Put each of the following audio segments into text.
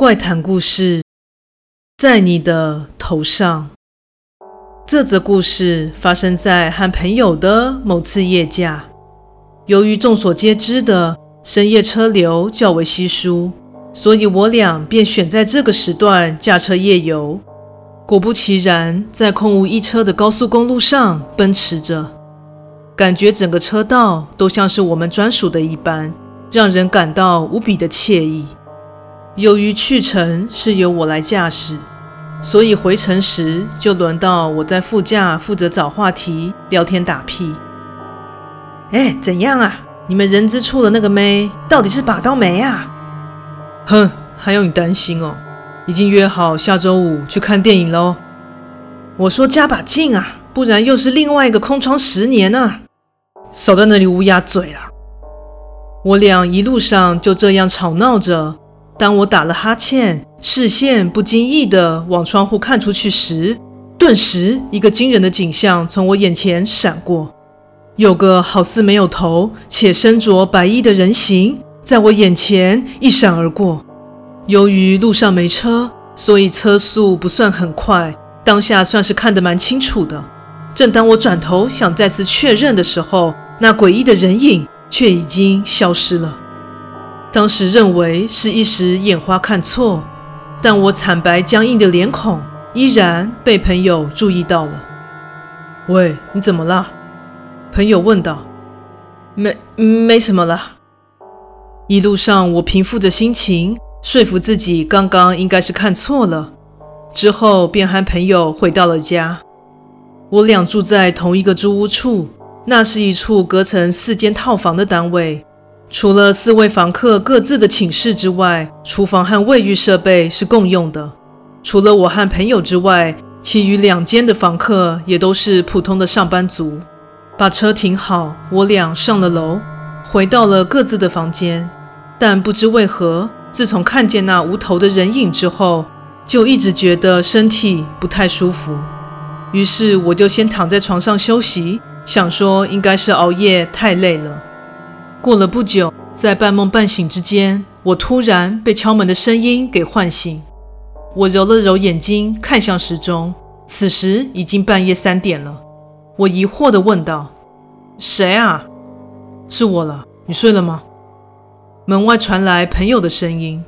怪谈故事，在你的头上。这则故事发生在和朋友的某次夜驾。由于众所皆知的深夜车流较为稀疏，所以我俩便选在这个时段驾车夜游。果不其然，在空无一车的高速公路上奔驰着，感觉整个车道都像是我们专属的一般，让人感到无比的惬意。由于去程是由我来驾驶，所以回程时就轮到我在副驾负责找话题、聊天打屁。哎，怎样啊？你们人资处的那个妹到底是把刀没啊？哼，还用你担心哦？已经约好下周五去看电影喽。我说加把劲啊，不然又是另外一个空窗十年啊！少在那里乌鸦嘴啊！我俩一路上就这样吵闹着。当我打了哈欠，视线不经意地往窗户看出去时，顿时一个惊人的景象从我眼前闪过，有个好似没有头且身着白衣的人形在我眼前一闪而过。由于路上没车，所以车速不算很快，当下算是看得蛮清楚的。正当我转头想再次确认的时候，那诡异的人影却已经消失了。当时认为是一时眼花看错，但我惨白僵硬的脸孔依然被朋友注意到了。喂，你怎么了？朋友问道。没，没什么了。一路上我平复着心情，说服自己刚刚应该是看错了，之后便和朋友回到了家。我俩住在同一个租屋处，那是一处隔成四间套房的单位。除了四位房客各自的寝室之外，厨房和卫浴设备是共用的。除了我和朋友之外，其余两间的房客也都是普通的上班族。把车停好，我俩上了楼，回到了各自的房间。但不知为何，自从看见那无头的人影之后，就一直觉得身体不太舒服。于是我就先躺在床上休息，想说应该是熬夜太累了。过了不久，在半梦半醒之间，我突然被敲门的声音给唤醒。我揉了揉眼睛，看向时钟，此时已经半夜三点了。我疑惑地问道：“谁啊？”“是我了，你睡了吗？”门外传来朋友的声音：“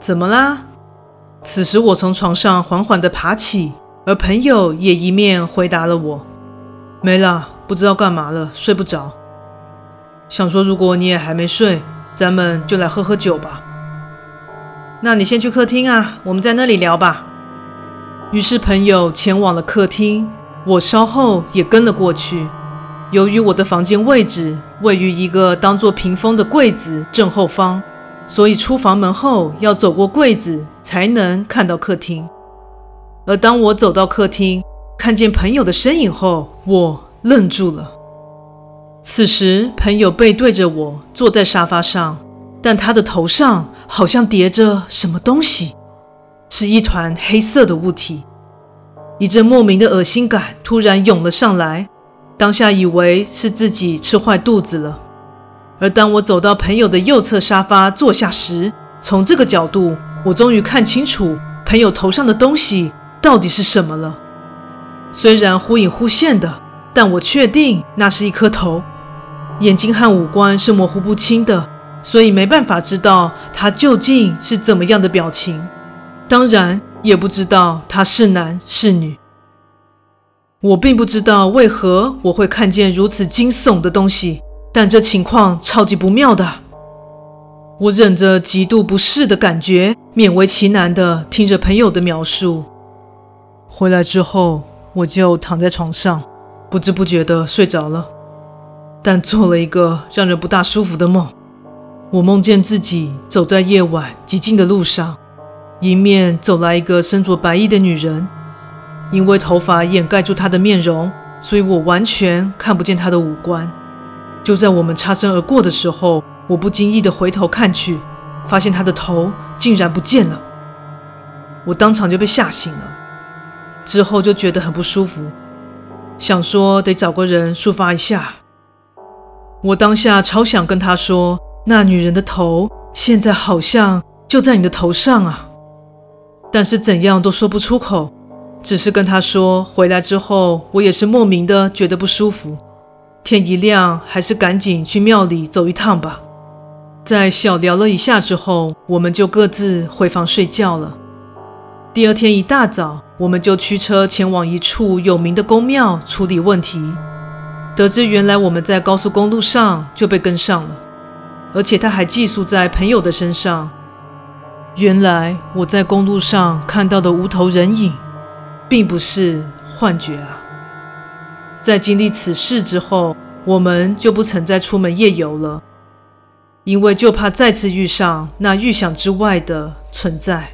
怎么啦？”此时我从床上缓缓地爬起，而朋友也一面回答了我：“没了，不知道干嘛了，睡不着。”想说，如果你也还没睡，咱们就来喝喝酒吧。那你先去客厅啊，我们在那里聊吧。于是朋友前往了客厅，我稍后也跟了过去。由于我的房间位置位于一个当做屏风的柜子正后方，所以出房门后要走过柜子才能看到客厅。而当我走到客厅，看见朋友的身影后，我愣住了。此时，朋友背对着我坐在沙发上，但他的头上好像叠着什么东西，是一团黑色的物体。一阵莫名的恶心感突然涌了上来，当下以为是自己吃坏肚子了。而当我走到朋友的右侧沙发坐下时，从这个角度，我终于看清楚朋友头上的东西到底是什么了。虽然忽隐忽现的，但我确定那是一颗头。眼睛和五官是模糊不清的，所以没办法知道他究竟是怎么样的表情，当然也不知道他是男是女。我并不知道为何我会看见如此惊悚的东西，但这情况超级不妙的。我忍着极度不适的感觉，勉为其难地听着朋友的描述。回来之后，我就躺在床上，不知不觉地睡着了。但做了一个让人不大舒服的梦，我梦见自己走在夜晚寂静的路上，迎面走来一个身着白衣的女人，因为头发掩盖住她的面容，所以我完全看不见她的五官。就在我们擦身而过的时候，我不经意地回头看去，发现她的头竟然不见了，我当场就被吓醒了，之后就觉得很不舒服，想说得找个人抒发一下。我当下超想跟他说，那女人的头现在好像就在你的头上啊！但是怎样都说不出口，只是跟他说，回来之后我也是莫名的觉得不舒服。天一亮，还是赶紧去庙里走一趟吧。在小聊了一下之后，我们就各自回房睡觉了。第二天一大早，我们就驱车前往一处有名的宫庙处理问题。得知原来我们在高速公路上就被跟上了，而且他还寄宿在朋友的身上。原来我在公路上看到的无头人影，并不是幻觉啊！在经历此事之后，我们就不曾再出门夜游了，因为就怕再次遇上那预想之外的存在。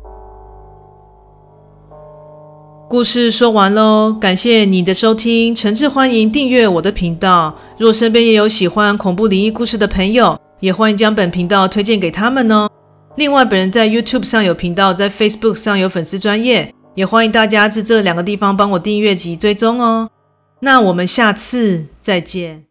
故事说完喽，感谢你的收听，诚挚欢迎订阅我的频道。若身边也有喜欢恐怖灵异故事的朋友，也欢迎将本频道推荐给他们哦。另外，本人在 YouTube 上有频道，在 Facebook 上有粉丝专业，也欢迎大家至这两个地方帮我订阅及追踪哦。那我们下次再见。